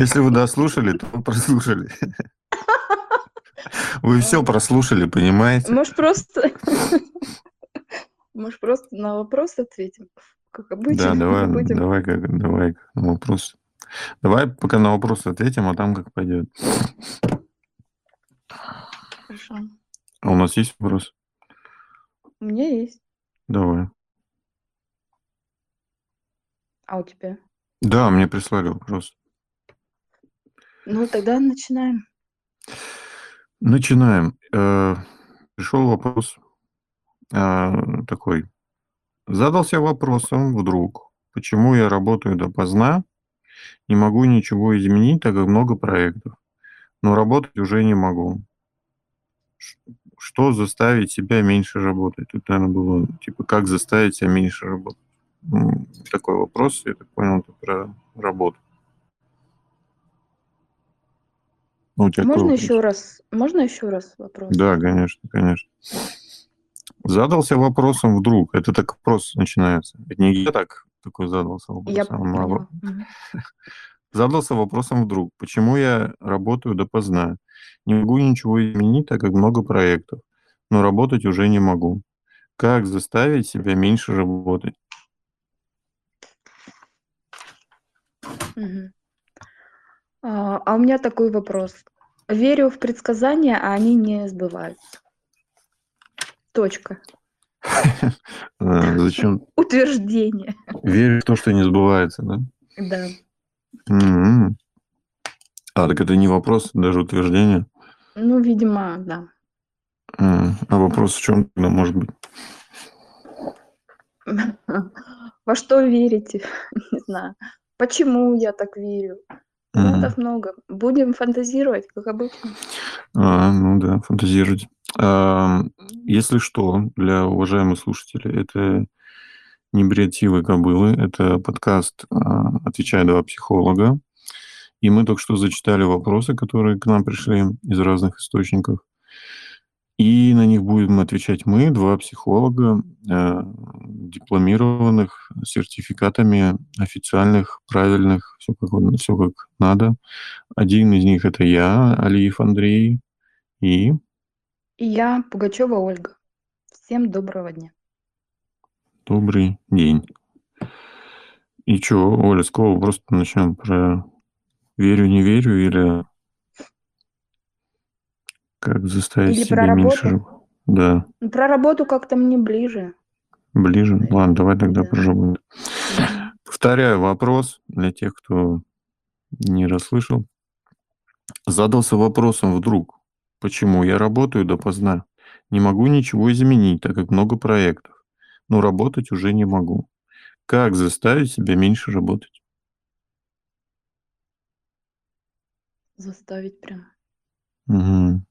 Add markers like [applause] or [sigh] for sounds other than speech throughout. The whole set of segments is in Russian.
Если вы дослушали, то вы прослушали. [laughs] Вы все прослушали, понимаете? Может, просто... [laughs] Может, просто на вопрос ответим? Как обычно. Да, давай, будем. давай, как, давай на вопрос. Давай пока на вопрос ответим, а там как пойдет. Хорошо. А у нас есть вопрос? У меня есть. Давай. А у тебя? Да, мне прислали вопрос. Ну, тогда начинаем. Начинаем. Э, Пришел вопрос э, такой. Задался вопросом вдруг, почему я работаю допоздна, не могу ничего изменить, так как много проектов, но работать уже не могу. Что заставить себя меньше работать? Тут, наверное, было, типа, как заставить себя меньше работать? Такой вопрос, я так понял, это про работу. Ну, у тебя какой Можно вопрос? еще раз? Можно еще раз вопрос? Да, конечно, конечно. Задался вопросом вдруг. Это так вопрос начинается. Это не я так такой задался Я вопросом. а поняла. Мгм. [laughs] Задался вопросом вдруг. Почему я работаю допоздна? Не могу ничего изменить, так как много проектов. Но работать уже не могу. Как заставить себя меньше работать? А, а у меня такой вопрос. Верю в предсказания, а они не сбываются. Точка. [laughs] А, Зачем? Утверждение. Веришь в то, что не сбывается, да? Да. М. А, так это не вопрос, даже утверждение. Ну, видимо, да. А вопрос в чем тогда может быть? [laughs] Во что верите? [laughs] Не знаю. Почему я так верю? Вариантов много. Будем фантазировать, как обычно. А, ну да, фантазировать. Если что, для уважаемых слушателей, это не бред силы кобылы, это подкаст а, «Отвечая два психолога». И мы только что зачитали вопросы, которые к нам пришли из разных источников. И на них будем отвечать мы, два психолога, э, дипломированных, с сертификатами официальных, правильных, все как, он- всё как надо. Один из них это я, Алиев Андрей, и И я, Пугачева Ольга. Всем доброго дня. добрый день. И что, Оля, с кого просто начнем про верю, не верю или как заставить Или про меньше работу? раб- Да, Про работу как-то мне ближе. ближе. Ладно, давай тогда Да. про. Мгм. Повторяю вопрос для тех, кто не расслышал. Задался вопросом вдруг, почему я работаю допоздна? Не могу ничего изменить, так как много проектов, но работать уже не могу. Как заставить себя меньше работать? Заставить прям. Мгм.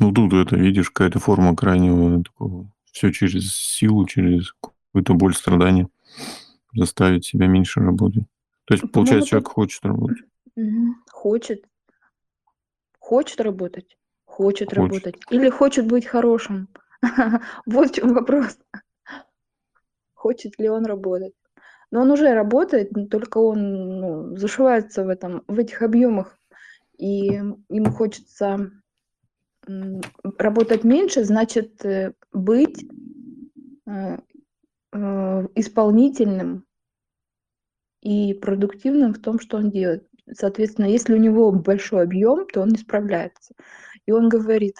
Ну, тут это, видишь, какая-то форма крайнего такого. Все через силу, через какую-то боль, страдания. Заставить себя меньше работать. То есть, Ну, получается, вот человек хочет работать. Хочет. Хочет работать. Хочет Хочет. работать. Или хочет быть хорошим. [laughs] Вот в чем вопрос. Хочет ли он работать? Но он уже работает, только он ну, зашивается в, этом, в этих объемах. И ему хочется работать меньше, значит э, быть э, э, исполнительным и продуктивным в том, что он делает. Соответственно, если у него большой объем, то он не справляется. И он говорит,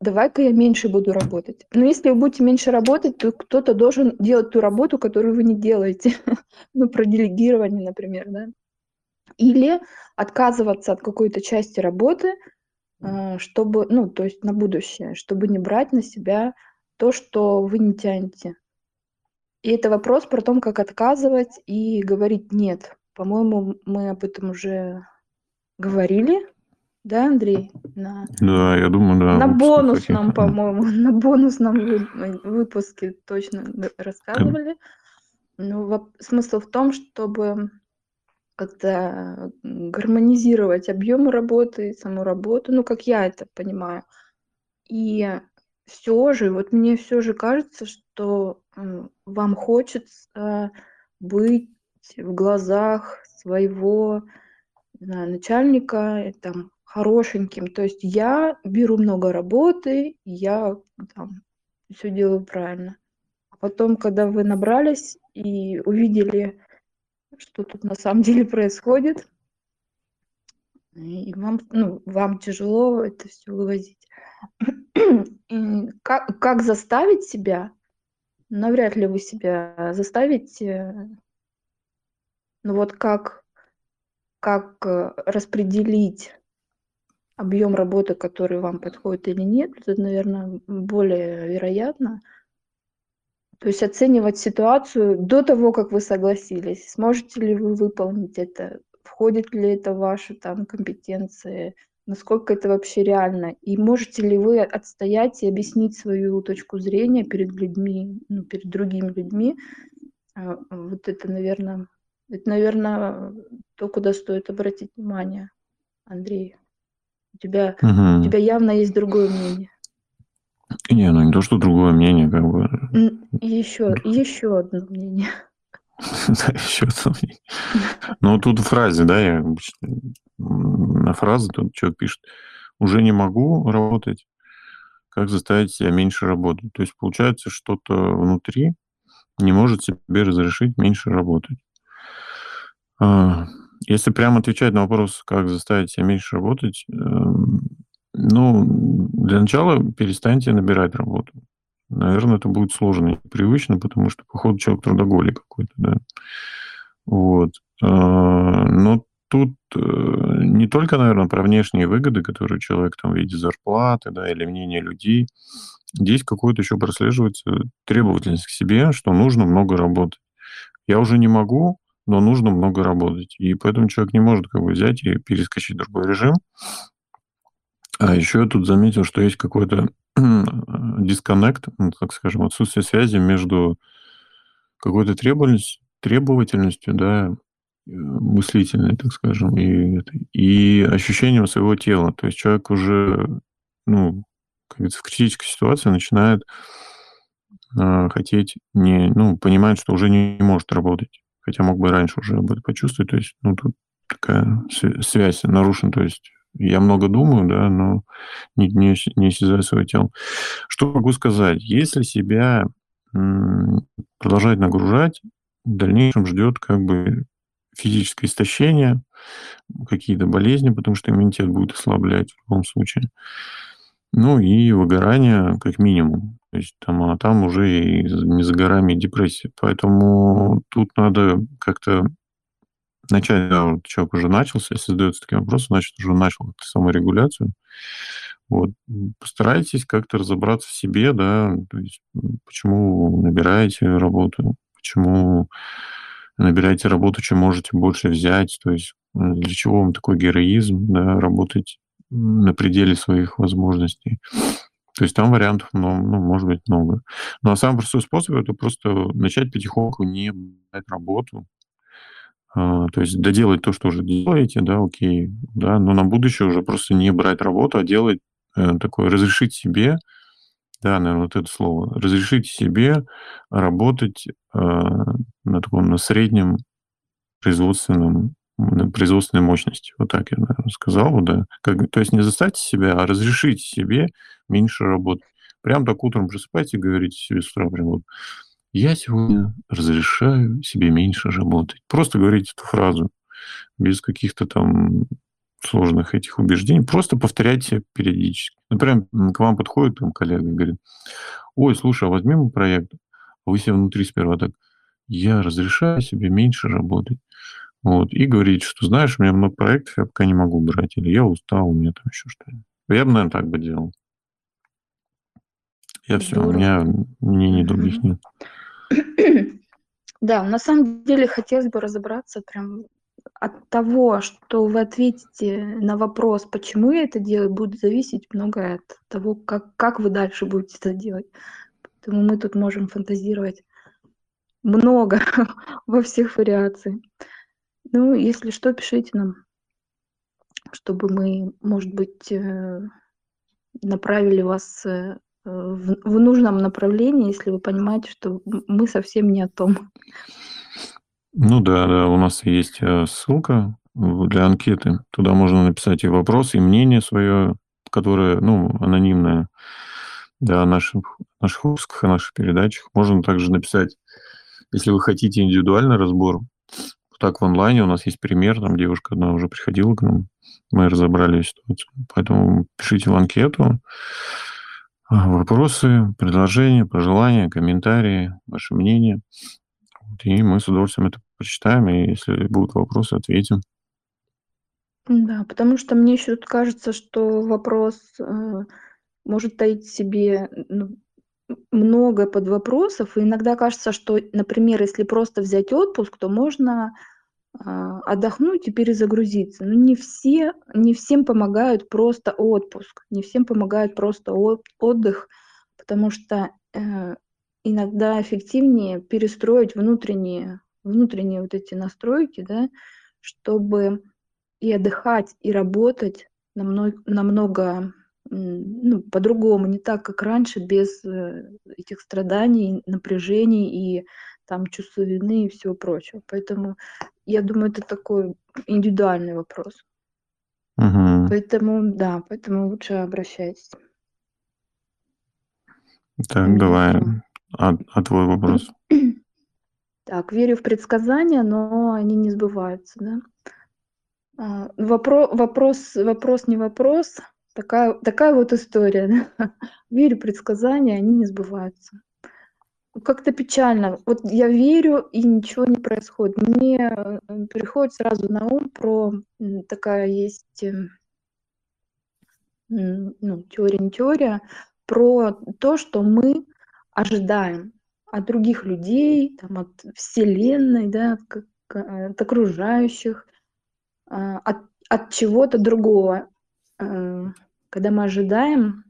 давай-ка я меньше буду работать. Но если вы будете меньше работать, то кто-то должен делать ту работу, которую вы не делаете. [laughs] ну, про делегирование, например, да. Или отказываться от какой-то части работы, чтобы, ну, то есть на будущее, чтобы не брать на себя то, что вы не тянете. И это вопрос про то, как отказывать и говорить нет. По-моему, мы об этом уже говорили, да, Андрей? На, Да, я думаю, да. на бонусном, по-моему, [laughs] на бонусном вы- выпуске точно рассказывали. Ну, смысл в том, чтобы как-то м, гармонизировать объемы работы, саму работу, ну, как я это понимаю. И все же, вот мне все же кажется, что вам хочется быть в глазах своего знаю, начальника, э, там, хорошеньким. То есть я беру много работы, я там все делаю правильно. А потом, когда вы набрались и увидели, что тут на самом деле происходит, и вам, ну, вам тяжело это все вывозить. И как, как заставить себя? Навряд ли вы себя заставите. Ну вот как, как э, распределить объем работы, который вам подходит или нет, это, наверное, более вероятно. То есть оценивать ситуацию до того, как вы согласились. Сможете ли вы выполнить это? Входит ли это в ваши там компетенции? Насколько это вообще реально? И можете ли вы отстоять и объяснить свою точку зрения перед людьми, ну, перед другими людьми? А, вот это, наверное, это, наверное, то, куда стоит обратить внимание, Андрей. У тебя, угу. у тебя явно есть другое мнение. Не, ну не то, что другое мнение, как бы. Еще, еще одно мнение. [laughs] Да, еще одно мнение. Ну, тут в фразе, да, я на фразу тут человек пишет, уже не могу работать, как заставить себя меньше работать. То есть получается, что-то внутри не может себе разрешить меньше работать. А, если прямо отвечать на вопрос, как заставить себя меньше работать, эм, ну, для начала перестаньте набирать работу. Наверное, это будет сложно и привычно, потому что, походу, человек трудоголик какой-то, да. Вот. А, но тут э, не только, наверное, про внешние выгоды, которые человек там в виде зарплаты, да, или мнения людей. Здесь какое-то еще прослеживается требовательность к себе, что нужно много работать. Я уже не могу, но нужно много работать. И поэтому человек не может как бы взять и перескочить в другой режим. А еще я тут заметил, что есть какой-то дисконнект, ну, так скажем, отсутствие связи между какой-то требовательностью, требовательностью, да, э, мыслительной, так скажем, и, и ощущением своего тела. То есть человек уже, ну, как говорится, в критической ситуации начинает э, хотеть не, ну, понимает, что уже не, может работать хотя мог бы раньше уже об этом почувствовать. То есть, ну, тут такая связь нарушена. То есть я много думаю, да, но не, не, не осязаю свое тело. Что могу сказать? Если себя продолжать нагружать, в дальнейшем ждет как бы физическое истощение, какие-то болезни, потому что иммунитет будет ослаблять в любом случае. Ну и выгорание как минимум. То есть там, а там уже и не за горами депрессия. Поэтому тут надо как-то начать, да, вот человек уже начался, если задается таким вопросом, значит, уже начал саморегуляцию. Вот. Постарайтесь как-то разобраться в себе, да, то есть почему набираете работу, почему набираете работу, чем можете больше взять, то есть для чего вам такой героизм, да, работать на пределе своих возможностей. То есть там вариантов, ну, ну, может быть, много. Но самый простой способ это просто начать потихоньку не брать работу. А, то есть доделать то, что уже делаете, да, окей, да, но на будущее уже просто не брать работу, а делать э, такое, разрешить себе, да, наверное, вот это слово, разрешить себе работать э, на таком, на среднем производственном производственной мощности. Вот так я, наверное, сказал бы, да. Как, то есть не заставьте себя, а разрешите себе меньше работать. Прям так утром просыпайте и говорите себе с утра прям вот, я сегодня разрешаю себе меньше работать. Просто говорите эту фразу без каких-то там сложных этих убеждений. Просто повторяйте периодически. Например, к вам подходит там коллега и говорит, ой, слушай, а возьми мой проект. А вы себе внутри сперва так, я разрешаю себе меньше работать. Вот, и говорить, что, знаешь, у меня много проектов, я пока не могу брать, или я устал, у меня там еще что-нибудь. Я бы, наверное, так бы делал. Я все, у меня мнений других нет. Да, на самом деле хотелось бы разобраться прям от того, что вы ответите на вопрос, почему я это делаю, будет зависеть многое от того, как, как вы дальше будете это делать. Поэтому мы тут можем фантазировать много [laughs] во всех вариациях. Ну, если что, пишите нам, чтобы мы, может быть, э, направили вас э, в, в нужном направлении, если вы понимаете, что мы совсем не о том. Ну да, да, у нас есть э, ссылка для анкеты. Туда можно написать и вопрос, и мнение свое, которое, ну, анонимное, да, о наших, наших выпусках, о наших передачах. Можно также написать, если вы хотите индивидуальный разбор, так в онлайне у нас есть пример, там девушка одна уже приходила к нам, мы разобрали ситуацию. Поэтому пишите в анкету вопросы, предложения, пожелания, комментарии, ваше мнение. И мы с удовольствием это прочитаем, и если будут вопросы, ответим. Да, потому что мне еще кажется, что вопрос э, может таить в себе ну, много подвопросов. И иногда кажется, что, например, если просто взять отпуск, то можно отдохнуть и перезагрузиться. Но не все, не всем помогают просто отпуск, не всем помогает просто отдых, потому что э, иногда эффективнее перестроить внутренние, внутренние вот эти настройки, да, чтобы и отдыхать, и работать намного, намного ну, по-другому, не так, как раньше, без э, этих страданий, напряжений и там чувства вины и всего прочего. Поэтому я думаю, это такой индивидуальный вопрос. Угу. Поэтому, да, поэтому лучше обращайтесь. Так, ну, давай. А, а твой вопрос? [clears throat] Так, верю в предсказания, но они не сбываются, да? А, вопро- вопрос, вопрос не вопрос. Такая, такая вот история. [laughs] Да? Верю в предсказания, они не сбываются. Как-то печально. Вот я верю, и ничего не происходит. Мне э, приходит сразу на ум про такая есть эм, ну, теория, не теория, про то, что мы ожидаем от других людей, там, от Вселенной, да, от, от окружающих, а, от, от чего-то другого. Э, когда мы ожидаем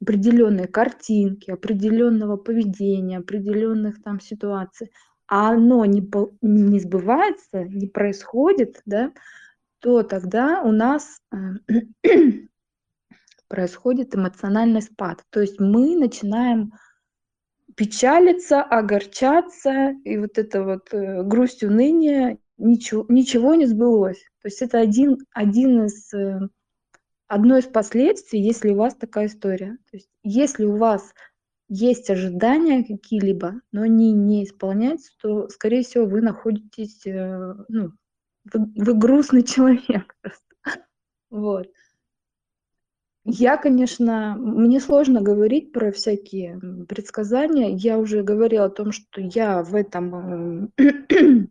определенные картинки, определенного поведения, определенных там ситуаций, а оно не, не сбывается, не происходит, да, то тогда у нас э, [clears throat] происходит эмоциональный спад. То есть мы начинаем печалиться, огорчаться, и вот это вот э, грусть, уныние, ничего, ничего не сбылось. То есть это один, один из э, одно из последствий, если у вас такая история. То есть если у вас есть ожидания какие-либо, но они не исполняются, то, скорее всего, вы находитесь, э, ну, вы, вы грустный [laughs] человек просто. Вот. Я, конечно, мне сложно говорить про всякие предсказания. Я уже говорила о том, что я в этом, э, [clears throat]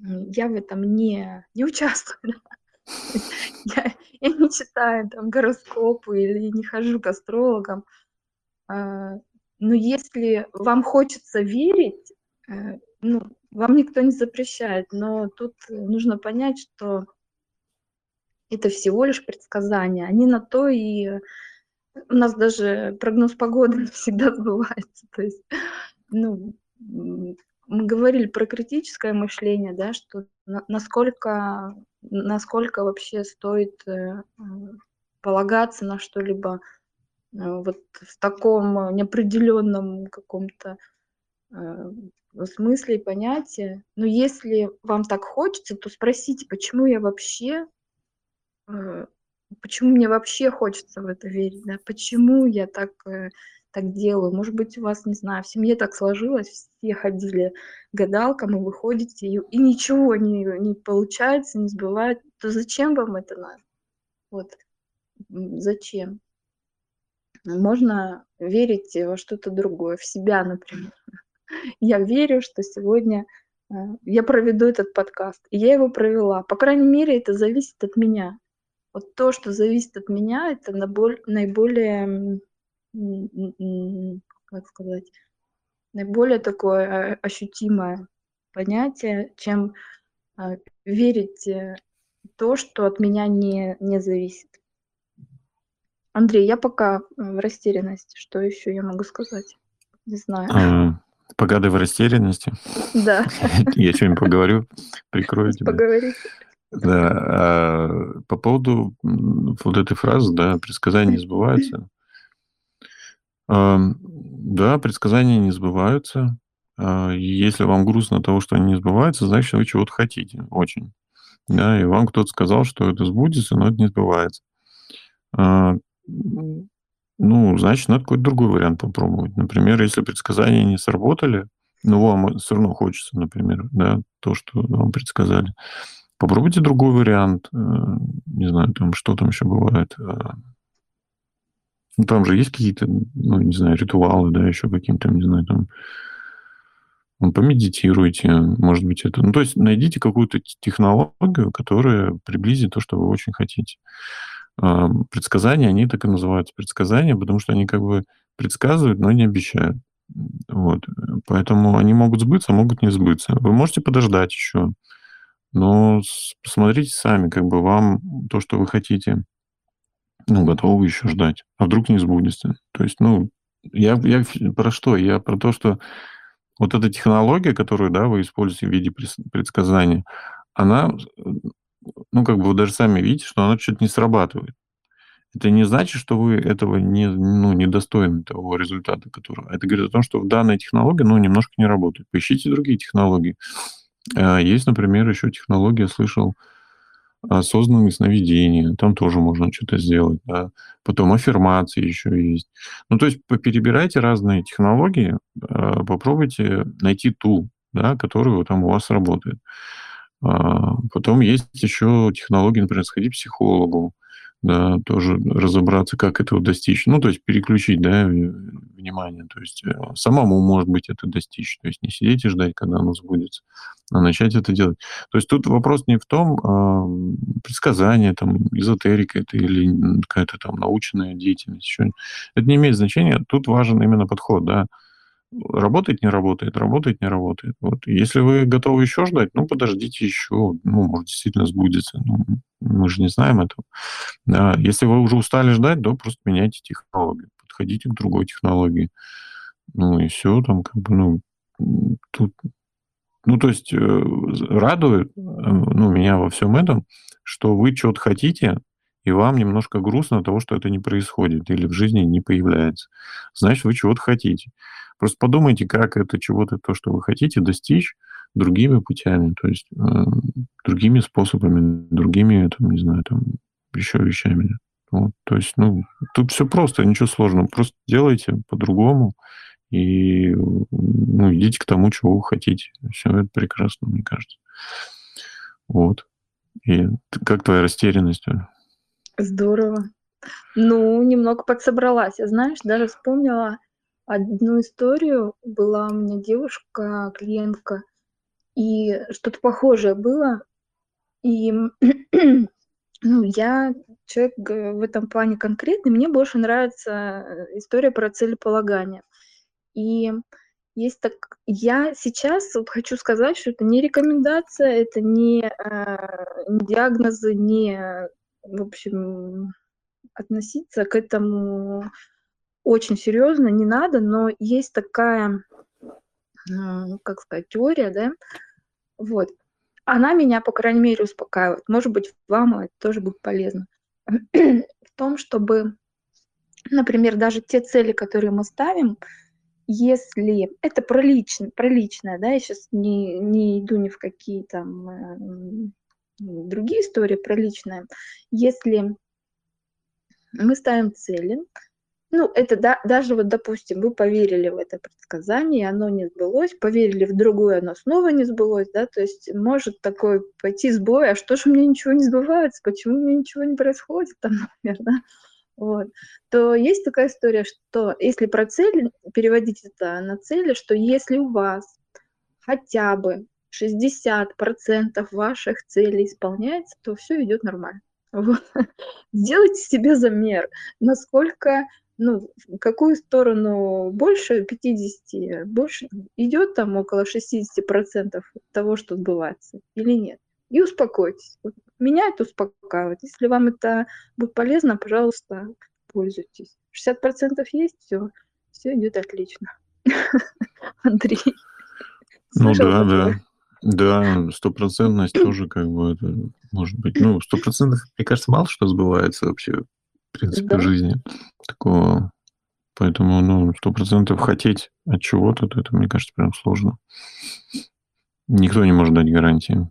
я в этом не, не участвую. [laughs] Я, не читаю там гороскопы или не хожу к астрологам. А, но если вам хочется верить, э, ну, вам никто не запрещает, но тут нужно понять, что это всего лишь предсказания. Они на то и у нас даже прогноз погоды [laughs] всегда сбывается. То есть, ну, мы говорили про критическое мышление, да, что на, насколько, насколько вообще стоит э, полагаться на что-либо э, вот в таком неопределенном каком-то э, смысле и понятии. Но если вам так хочется, то спросите, почему я вообще, почему мне вообще хочется в это верить, да, почему я так так делаю. Может быть, у вас, не знаю, в семье так сложилось, все ходили к гадалкам, и вы ходите, и, и ничего не, не получается, не сбывает. То зачем вам это надо? Вот. Зачем? Можно верить во что-то другое, в себя, например. Я верю, что сегодня э, я проведу этот подкаст. И я его провела. По крайней мере, это зависит от меня. Вот то, что зависит от меня, это наиболее как сказать, наиболее такое ощутимое понятие, чем а, верить э, то, что от меня не, не зависит. Андрей, я пока в растерянности. Что еще я могу сказать? Не знаю. А, пока ты в растерянности? Да. [laughs] Я что-нибудь поговорю, прикрою тебя. Поговорить. Да, а по поводу вот этой фразы, да, предсказания не сбываются. Да, предсказания не сбываются. А, если вам грустно от того, что они не сбываются, значит, вы чего-то хотите очень. Да, и вам кто-то сказал, что это сбудется, но это не сбывается. А, ну, значит, надо какой-то другой вариант попробовать. Например, если предсказания не сработали, но вам все равно хочется, например, да, то, что вам предсказали, попробуйте другой вариант. Э, не знаю, там что там еще бывает. Ну, там же есть какие-то, ну, не знаю, ритуалы, да, еще каким-то, не знаю, там ну, помедитируйте, может быть, это... Ну, то есть найдите какую-то технологию, которая приблизит то, что вы очень хотите. А, предсказания, они так и называются предсказания, потому что они как бы предсказывают, но не обещают. Вот. Поэтому они могут сбыться, а могут не сбыться. Вы можете подождать еще, но посмотрите сами, как бы вам то, что вы хотите, ну, готовы еще ждать. А вдруг не сбудется? То есть, ну, я, я про что? Я про то, что вот эта технология, которую, да, вы используете в виде предсказания, она, ну, как бы вы даже сами видите, что она что-то не срабатывает. Это не значит, что вы этого не, ну, недостойны того результата, которого. Это говорит о том, что данная технология, ну, немножко не работает. Поищите другие технологии. А, есть, например, еще технология, слышал, осознанные сновидения, там тоже можно что-то сделать, да. Потом аффирмации еще есть. Ну, то есть перебирайте разные технологии, а, попробуйте найти ту, да, которую там у вас работает. А, потом есть еще технологии, например, сходить к психологу, да, тоже разобраться, как этого достичь. Ну, то есть переключить, да, внимание. То есть э, самому, может быть, это достичь. То есть не сидеть и ждать, когда оно сбудется, а начать это делать. То есть тут вопрос не в том, а, предсказание, там, эзотерика это или какая-то там научная деятельность. Еще. Это не имеет значения. Тут важен именно подход, да. Работает, не работает, работает, не работает. Вот. Если вы готовы еще ждать, ну, подождите еще. Ну, может, действительно сбудется. Ну, мы же не знаем этого. Да. Если вы уже устали ждать, то просто меняйте технологию. Подходите к другой технологии. Ну, и все. Там как бы, ну, тут... Ну, то есть э, радует э, ну, меня во всем этом, что вы что-то хотите, и вам немножко грустно от того, что это не происходит или в жизни не появляется. Значит, вы чего-то хотите. Просто подумайте, как это чего-то, то, что вы хотите, достичь другими путями, то есть э, другими способами, другими, там, не знаю, там, еще вещами. Вот, то есть, ну, тут все просто, ничего сложного. Просто делайте по-другому и ну, идите к тому, чего вы хотите. Все это прекрасно, мне кажется. Вот. И как твоя растерянность? Здорово. Ну, немного подсобралась. Я, знаешь, даже вспомнила одну историю. Была у меня девушка, клиентка, и что-то похожее было. И [clears throat] ну, я человек в этом плане конкретный. Мне больше нравится э, история про целеполагание. И есть так, я сейчас вот хочу сказать, что это не рекомендация, это не, э, не диагнозы, не в общем, относиться к этому очень серьезно не надо, но есть такая, как сказать, теория, да, вот. Она меня, по крайней мере, успокаивает. Может быть, вам это тоже будет полезно. В том, чтобы, например, даже те цели, которые мы ставим, если это про, лично, про личное, да, я сейчас не, не иду ни в какие там э, другие истории про личное. Если мы ставим цели, ну, это да, даже вот, допустим, вы поверили в это предсказание, оно не сбылось, поверили в другое, оно снова не сбылось, да, то есть может такой пойти сбой, а что же меня ничего не сбывается, почему меня ничего не происходит там, [laughs] например, да, вот, то есть такая история, что если про цели, переводить это на цели, что если у вас хотя бы 60% ваших целей исполняется, то все идет нормально. Вот. [laughs] Сделайте себе замер, насколько, ну, в какую сторону больше 50, больше идет там около 60% того, что сбывается, или нет. И успокойтесь. Меня это успокаивает. Если вам это будет полезно, пожалуйста, пользуйтесь. 60% есть, все, все идет отлично. [laughs] Андрей. Ну да, да. Да, стопроцентность [clears throat] тоже как бы это может быть. Ну, сто процентов, мне кажется, мало что сбывается вообще, в принципе, да. в жизни. Такого Поэтому, ну, сто процентов хотеть от чего-то, то это, мне кажется, прям сложно. Никто не может дать гарантии.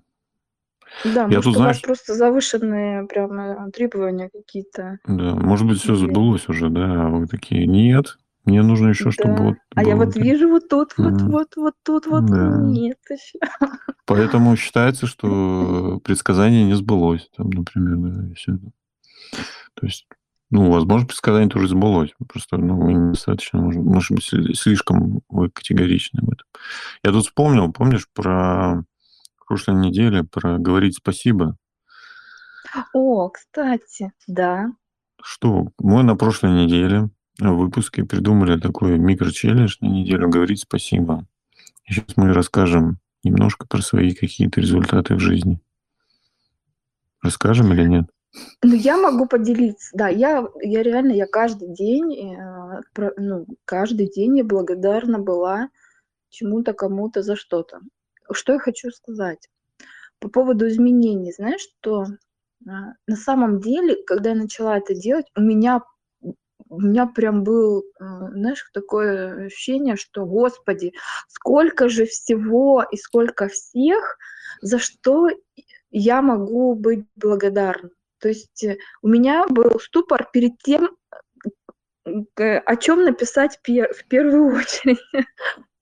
Да, Я может, тут, у вас знаешь, просто завышенные прям э, требования какие-то. да, может быть, все Или... сбылось уже, да, а вы такие, нет, мне нужно еще, чтобы Да. вот А я вот так». вижу вот тут, вот, Мгм. вот, вот тут, вот Да. нет еще. Поэтому считается, что [laughs] предсказание не сбылось, там, например, да, и это. То есть, ну, возможно, предсказание тоже сбылось. Просто, ну, вы недостаточно, может, может быть, сли- слишком вы категоричны в этом. Я тут вспомнил, помнишь, про прошлой неделе, про говорить спасибо. О, кстати, да. Что мы на прошлой неделе в выпуске придумали такой микро-челлендж на неделю говорить спасибо. Сейчас мы расскажем немножко про свои какие-то результаты в жизни. Расскажем или нет? Ну, я могу поделиться. Да, я, я реально, я каждый день, э, про- ну, каждый день я благодарна была чему-то, кому-то за что-то. Что я хочу сказать? По поводу изменений, знаешь, что а, на самом деле, когда я начала это делать, у меня, у меня прям был, а, знаешь, такое ощущение, что, Господи, сколько же всего и сколько всех, за что я могу быть благодарна. То есть э, у меня был ступор перед тем, о чем написать пер- в первую [laughs] очередь.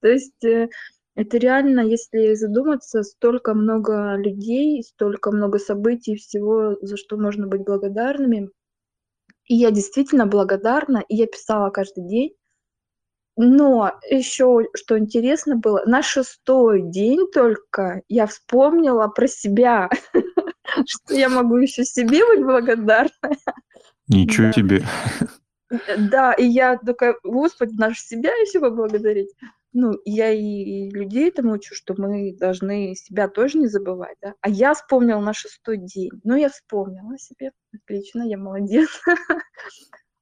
То есть э, это реально, если задуматься, столько много людей, столько много событий, всего, за что можно быть благодарными. И я действительно благодарна, и я писала каждый день. Но еще, что интересно было, на шестой день только я вспомнила про себя, [laughs] что я могу еще себе быть благодарна. Ничего себе. Да, и я такая, Господи, же себя еще поблагодарить. Ну, я и людей этому учу, что мы должны себя тоже не забывать, да. А я вспомнила на шестой день. Ну, я вспомнила себе. Отлично, я молодец. [laughs]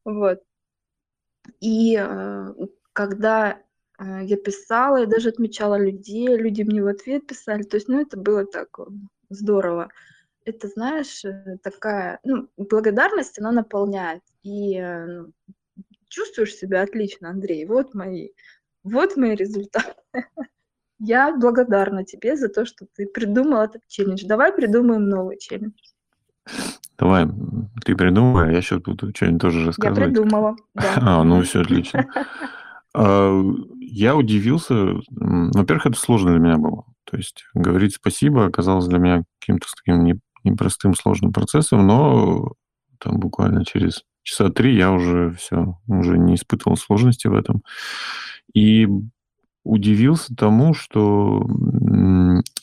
Вот. И э, когда э, я писала, я даже отмечала людей, люди мне в ответ писали. То есть, ну, это было так э, здорово. Это, знаешь, э, такая, ну, благодарность, она наполняет. И э, ну, чувствуешь себя отлично, Андрей. Вот мои, вот мои результаты. Я благодарна тебе за то, что ты придумал этот челлендж. Давай придумаем новый челлендж. Давай, ты придумай, а я сейчас буду что-нибудь тоже Я рассказывать. придумала, да. [laughs] А, ну все отлично. А, Я удивился. Во-первых, это сложно для меня было. То есть говорить спасибо оказалось для меня каким-то таким не- непростым, сложным процессом, но там буквально через часа три я уже все, уже не испытывал сложности в этом. И удивился тому, что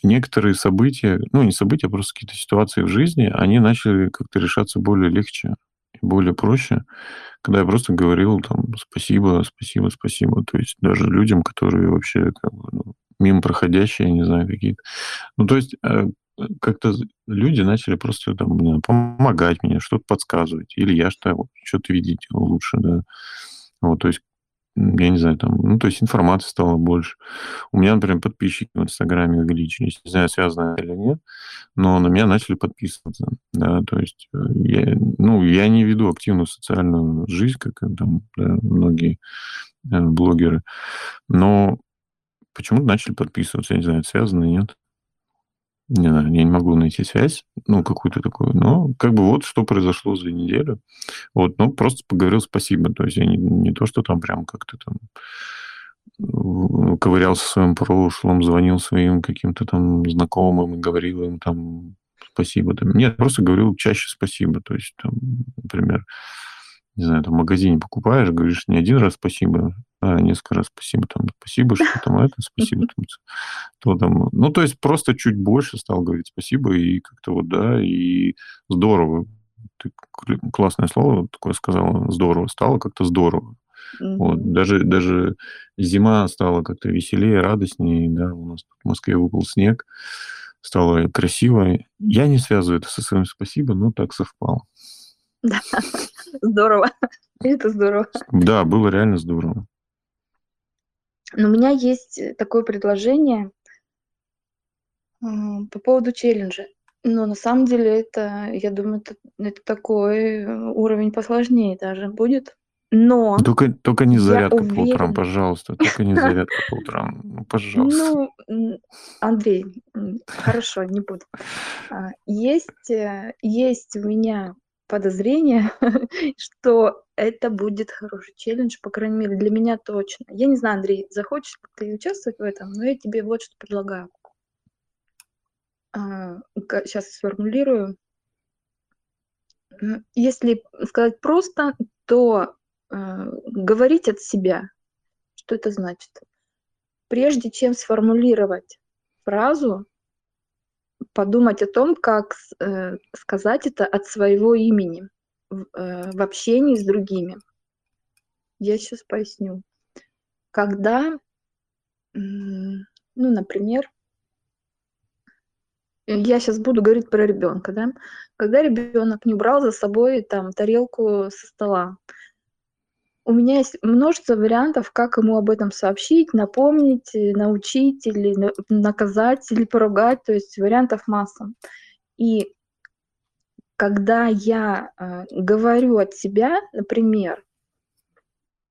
некоторые события, ну не события, а просто какие-то ситуации в жизни, они начали как-то решаться более легче и более проще, когда я просто говорил там спасибо, спасибо, спасибо. То есть даже людям, которые вообще как бы, ну, мимо проходящие, не знаю, какие-то. Ну, то есть э, как-то люди начали просто там, знаю, помогать мне, что-то подсказывать. Или я что-то видеть лучше, да. Вот, то есть я не знаю, там, ну, то есть информации стало больше. У меня, например, подписчики в Инстаграме увеличились. Не знаю, связано или нет, но на меня начали подписываться. Да, то есть э, я, ну, я не веду активную социальную жизнь, как э, там да, многие э, блогеры, но почему-то начали подписываться. Я не знаю, связано, нет. Не знаю, я не могу найти связь, ну, какую-то такую. Но как бы вот что произошло за неделю. Вот, ну, просто поговорил спасибо. То есть я не, не то, что там прям как-то там э, ковырялся в своем прошлом, звонил своим каким-то там знакомым и говорил им там спасибо. Там. Нет, просто говорил чаще спасибо. То есть, там, например, не знаю, там в магазине покупаешь, говоришь не один раз спасибо, а несколько раз спасибо. Там, спасибо, что там это, спасибо. [laughs] Там, то там, ну, то есть просто чуть больше стал говорить спасибо, и как-то вот, да, и здорово. Ты кл- классное слово такое сказала, здорово. Стало как-то здорово. Вот. Мгм. Даже, даже зима стала как-то веселее, радостнее. Да, у нас тут в Москве выпал снег, стало красиво. Я не связываю это со своим спасибо, но так совпало. Да, здорово. Это здорово. Да, было реально здорово. Но у меня есть э, такое предложение м, по поводу челленджа. Но на самом деле это, я думаю, это, это такой э, уровень посложнее даже будет. Но Только, только не зарядка по утрам, уверена. пожалуйста. Только не зарядка по утрам. Ну, пожалуйста. Ну, Андрей, хорошо, не буду. А, Есть, э, есть у меня подозрение, [laughs] что это будет хороший челлендж, по крайней мере, для меня точно. Я не знаю, Андрей, захочешь ли ты участвовать в этом, но я тебе вот что предлагаю. Сейчас сформулирую. М, Если сказать просто, то э, говорить от себя. Что это значит? Прежде чем сформулировать фразу, подумать о том, как э, сказать это от своего имени в, э, в общении с другими. Я сейчас поясню. Когда, ну, например, я сейчас буду говорить про ребенка, да, когда ребенок не убрал за собой там тарелку со стола, у меня есть множество вариантов, как ему об этом сообщить, напомнить, э, научить или на- наказать, или поругать, то есть вариантов масса. И когда я э, говорю от себя, например,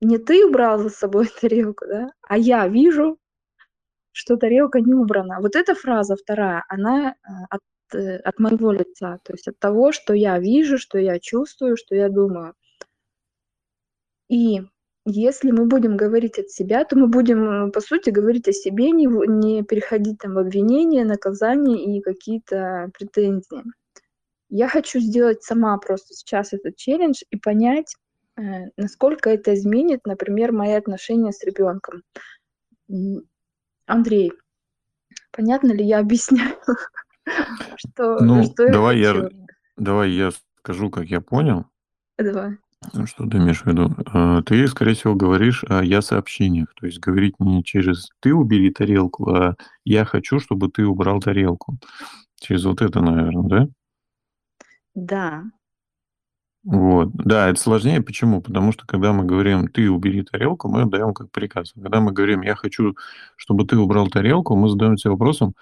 не ты убрал за собой [laughs] тарелку, да, а я вижу, что тарелка не убрана. Вот эта фраза вторая, она э, от, э, от моего лица, то есть от того, что я вижу, что я чувствую, что я думаю. И если мы будем говорить от себя, то мы будем, э, по сути, говорить о себе, не, не переходить там в обвинения, наказания и какие-то претензии. Я хочу сделать сама просто сейчас этот челлендж и понять, э, насколько это изменит, например, мои отношения с ребенком. Андрей, понятно ли я объясняю, [laughs] что, Ну, что давай я, давай я скажу, как я понял, Давай. Что ты имеешь в виду. Э, Ты, скорее всего, говоришь о я-сообщениях. То есть говорить не через «ты убери тарелку», а «я хочу, чтобы ты убрал тарелку». Через вот это, наверное, да? Да, Вот. Да, это сложнее. Почему? Потому что когда мы говорим «ты убери тарелку», мы даем как приказ. Когда мы говорим «я хочу, чтобы ты убрал тарелку», мы задаем себе вопросом,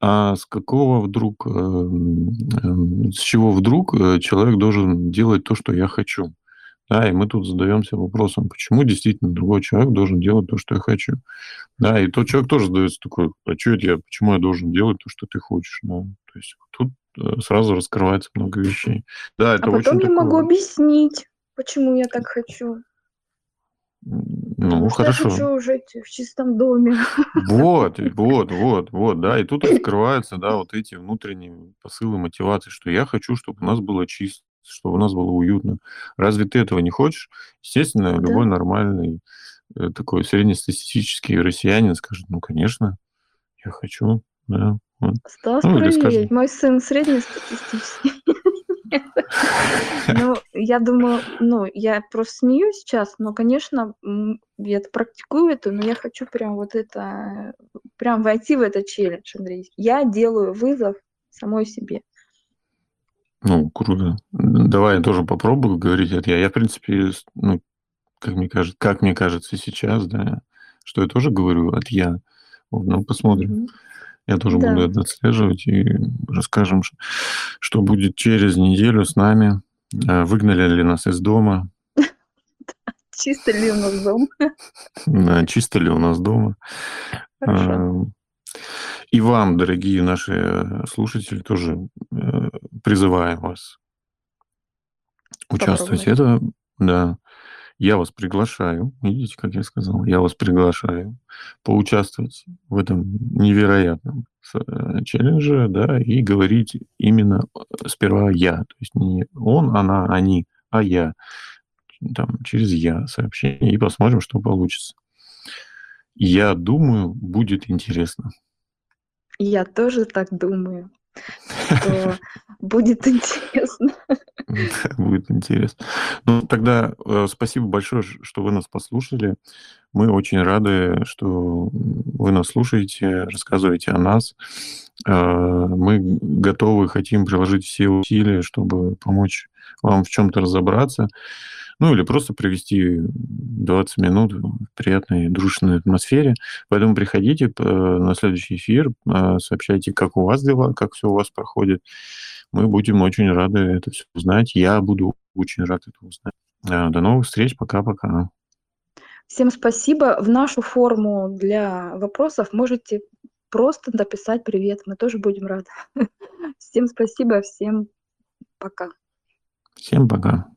а с какого вдруг, эм, эм, с чего вдруг э, человек должен делать то, что я хочу? Да, и мы тут задаемся вопросом, почему действительно другой человек должен делать то, что я хочу? Да, и тот человек тоже задается такой, а что это я, почему я должен делать то, что ты хочешь? Ну, то есть тут э, сразу раскрывается много вещей. Да, а это потом очень я могу такое... объяснить, почему я так хочу. Ну, Потому что хорошо. я хочу жить в чистом доме. Вот, вот, вот, вот, да. И тут [laughs] раскрываются, да, вот эти внутренние посылы мотивации, что я хочу, чтобы у нас было чисто, чтобы у нас было уютно. Разве ты этого не хочешь? Естественно, Да. любой нормальный э, такой среднестатистический россиянин скажет, ну, конечно, я хочу, да. вот». Осталось Ну, проверить. скажем- Мой сын среднестатистический. [laughs] Ну, я думаю, ну, я просто смеюсь сейчас, но, конечно, я это практикую это, но я хочу прям вот это, прям войти в этот челлендж, Андрей. Я делаю вызов самой себе. Ну, круто. Давай я тоже попробую говорить это я. Я, в принципе, ну, как мне кажется, как мне кажется сейчас, да, что я тоже говорю от я. Вот, ну, посмотрим. Я тоже Да. буду это отслеживать и расскажем, что будет через неделю с нами. Э, Выгнали ли нас из дома? [laughs] Чисто ли у нас дом? [laughs] Да, Чисто ли у нас дома? Хорошо. Э, И вам, дорогие наши э, слушатели, тоже э, призываем вас участвовать. Это, да, я вас приглашаю. Видите, как я сказал? Я вас приглашаю поучаствовать в этом невероятном э, челлендже, да, и говорить именно э, сперва я. То есть не он, она, они, а я. Там, через я сообщение, и посмотрим, что получится. Я думаю, будет интересно. Я тоже так думаю, что будет интересно. [laughs] Будет интересно. Ну, тогда э, спасибо большое, что вы нас послушали. Мы очень рады, что вы нас слушаете, рассказываете о нас. Э, Мы готовы, хотим приложить все усилия, чтобы помочь вам в чем-то разобраться. Ну, или просто провести 20 минут в приятной, дружной атмосфере. Поэтому приходите э, на следующий эфир, э, сообщайте, как у вас дела, как все у вас проходит. Мы будем очень рады это все узнать. Я буду очень рад это узнать. До новых встреч. Пока-пока. Всем спасибо. В нашу форму для вопросов можете просто написать привет. Мы тоже будем рады. [laughs] Всем спасибо, всем пока. Всем пока.